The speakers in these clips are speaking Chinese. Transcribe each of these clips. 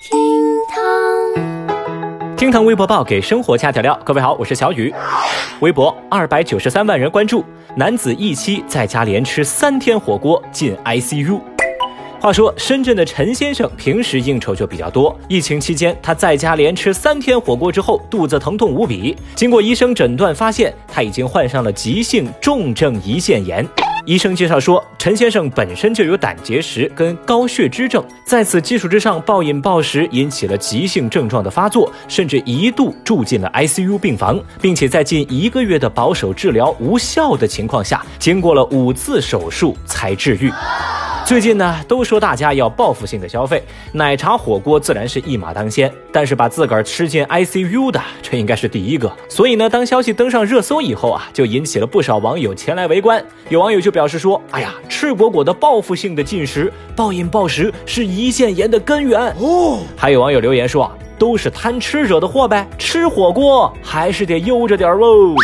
厅堂，厅堂微博报给生活加点料。各位好，我是小雨。微博二百九十三万人关注，男子一期在家连吃三天火锅进 ICU。话说，深圳的陈先生平时应酬就比较多。疫情期间，他在家连吃三天火锅之后，肚子疼痛无比。经过医生诊断，发现他已经患上了急性重症胰腺炎。医生介绍说，陈先生本身就有胆结石跟高血脂症，在此基础之上暴饮暴食，引起了急性症状的发作，甚至一度住进了 ICU 病房，并且在近一个月的保守治疗无效的情况下，经过了五次手术才治愈。最近呢，都说大家要报复性的消费，奶茶火锅自然是一马当先。但是把自个儿吃进 ICU 的，这应该是第一个。所以呢，当消息登上热搜以后啊，就引起了不少网友前来围观。有网友就表示说：“哎呀，赤果果的报复性的进食，暴饮暴食是胰腺炎的根源。”哦，还有网友留言说：“都是贪吃惹的祸呗，吃火锅还是得悠着点哦。”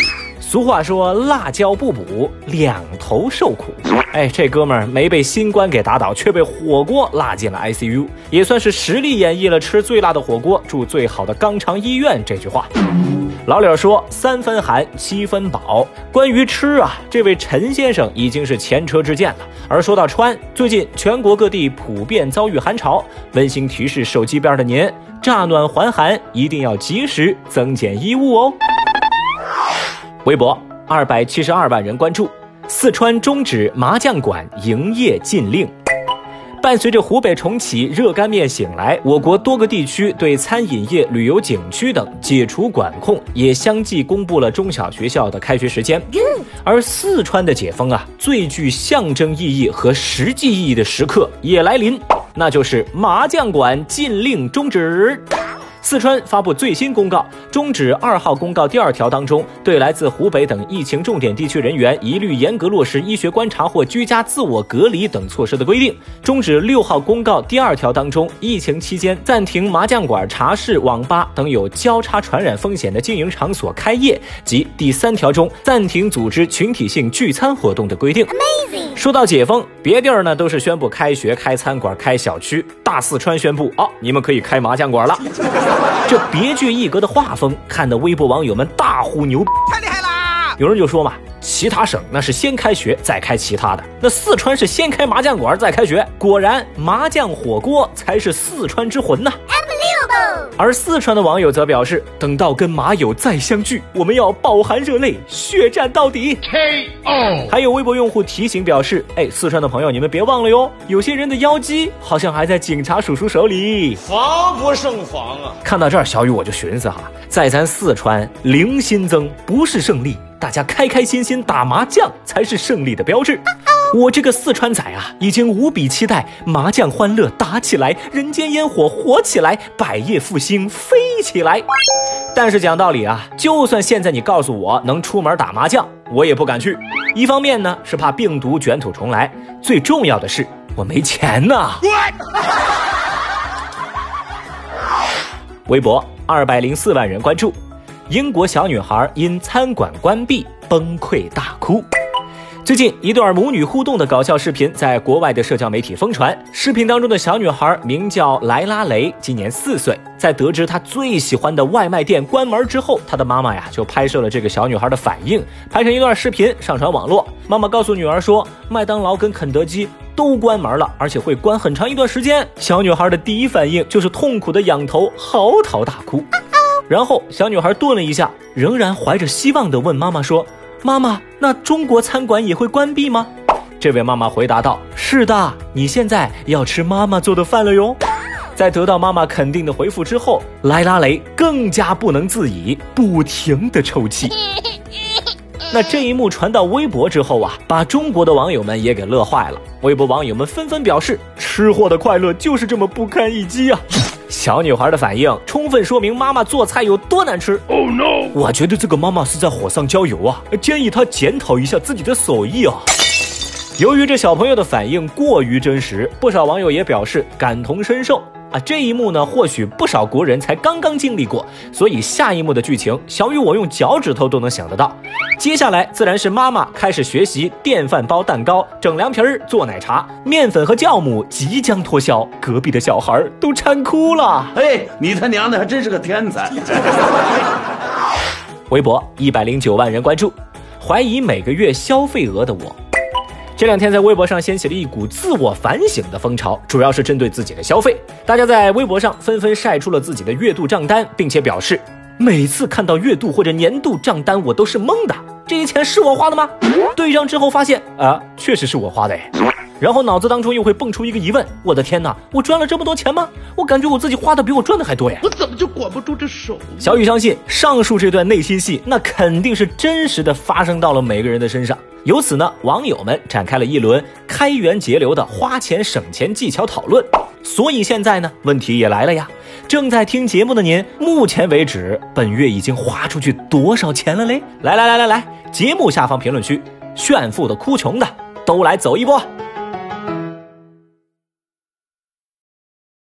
俗话说，辣椒不补，两头受苦。哎，这哥们儿没被新冠给打倒，却被火锅拉进了 ICU，也算是实力演绎了吃最辣的火锅住最好的肛肠医院这句话。老李说：“三分寒，七分饱。”关于吃啊，这位陈先生已经是前车之鉴了。而说到穿，最近全国各地普遍遭遇寒潮，温馨提示手机边的您：乍暖还寒，一定要及时增减衣物哦。微博二百七十二万人关注，四川终止麻将馆营业禁令。伴随着湖北重启热干面醒来，我国多个地区对餐饮业、旅游景区等解除管控，也相继公布了中小学校的开学时间。而四川的解封啊，最具象征意义和实际意义的时刻也来临，那就是麻将馆禁令终止。四川发布最新公告，终止二号公告第二条当中对来自湖北等疫情重点地区人员一律严格落实医学观察或居家自我隔离等措施的规定；终止六号公告第二条当中疫情期间暂停麻将馆、茶室、网吧等有交叉传染风险的经营场所开业，及第三条中暂停组织群体性聚餐活动的规定。说到解封，别地儿呢都是宣布开学、开餐馆、开小区，大四川宣布啊，你们可以开麻将馆了。这别具一格的画风，看得微博网友们大呼牛，太厉害啦！有人就说嘛，其他省那是先开学再开其他的，那四川是先开麻将馆再开学。果然，麻将火锅才是四川之魂呐。而四川的网友则表示，等到跟马友再相聚，我们要饱含热泪，血战到底。K.O. 还有微博用户提醒表示，哎，四川的朋友，你们别忘了哟，有些人的腰肌好像还在警察叔叔手里，防不胜防啊！看到这儿，小雨我就寻思哈，在咱四川零新增不是胜利，大家开开心心打麻将才是胜利的标志。我这个四川仔啊，已经无比期待麻将欢乐打起来，人间烟火火起来，百业复兴飞起来。但是讲道理啊，就算现在你告诉我能出门打麻将，我也不敢去。一方面呢是怕病毒卷土重来，最重要的是我没钱呐。微博二百零四万人关注，英国小女孩因餐馆关闭崩溃大哭。最近，一段母女互动的搞笑视频在国外的社交媒体疯传。视频当中的小女孩名叫莱拉雷，今年四岁。在得知她最喜欢的外卖店关门之后，她的妈妈呀就拍摄了这个小女孩的反应，拍成一段视频上传网络。妈妈告诉女儿说，麦当劳跟肯德基都关门了，而且会关很长一段时间。小女孩的第一反应就是痛苦的仰头嚎啕大哭。然后，小女孩顿了一下，仍然怀着希望的问妈妈说。妈妈，那中国餐馆也会关闭吗？这位妈妈回答道：“是的，你现在要吃妈妈做的饭了哟。”在得到妈妈肯定的回复之后，莱拉雷更加不能自已，不停的抽泣。那这一幕传到微博之后啊，把中国的网友们也给乐坏了。微博网友们纷纷表示：“吃货的快乐就是这么不堪一击啊！”小女孩的反应充分说明妈妈做菜有多难吃。Oh no！我觉得这个妈妈是在火上浇油啊，建议她检讨一下自己的手艺啊。由于这小朋友的反应过于真实，不少网友也表示感同身受。啊，这一幕呢，或许不少国人才刚刚经历过，所以下一幕的剧情，小雨我用脚趾头都能想得到。接下来自然是妈妈开始学习电饭煲蛋糕、整凉皮儿、做奶茶，面粉和酵母即将脱销，隔壁的小孩都馋哭了。哎，你他娘的还真是个天才！微博一百零九万人关注，怀疑每个月消费额的我。这两天在微博上掀起了一股自我反省的风潮，主要是针对自己的消费。大家在微博上纷纷晒出了自己的月度账单，并且表示，每次看到月度或者年度账单，我都是懵的。这些钱是我花的吗？对账之后发现，啊，确实是我花的哎。然后脑子当中又会蹦出一个疑问：我的天哪，我赚了这么多钱吗？我感觉我自己花的比我赚的还多呀！我怎么就管不住这手？小雨相信，上述这段内心戏，那肯定是真实的发生到了每个人的身上。由此呢，网友们展开了一轮开源节流的花钱省钱技巧讨论。所以现在呢，问题也来了呀！正在听节目的您，目前为止本月已经花出去多少钱了嘞？来来来来来，节目下方评论区，炫富的、哭穷的，都来走一波！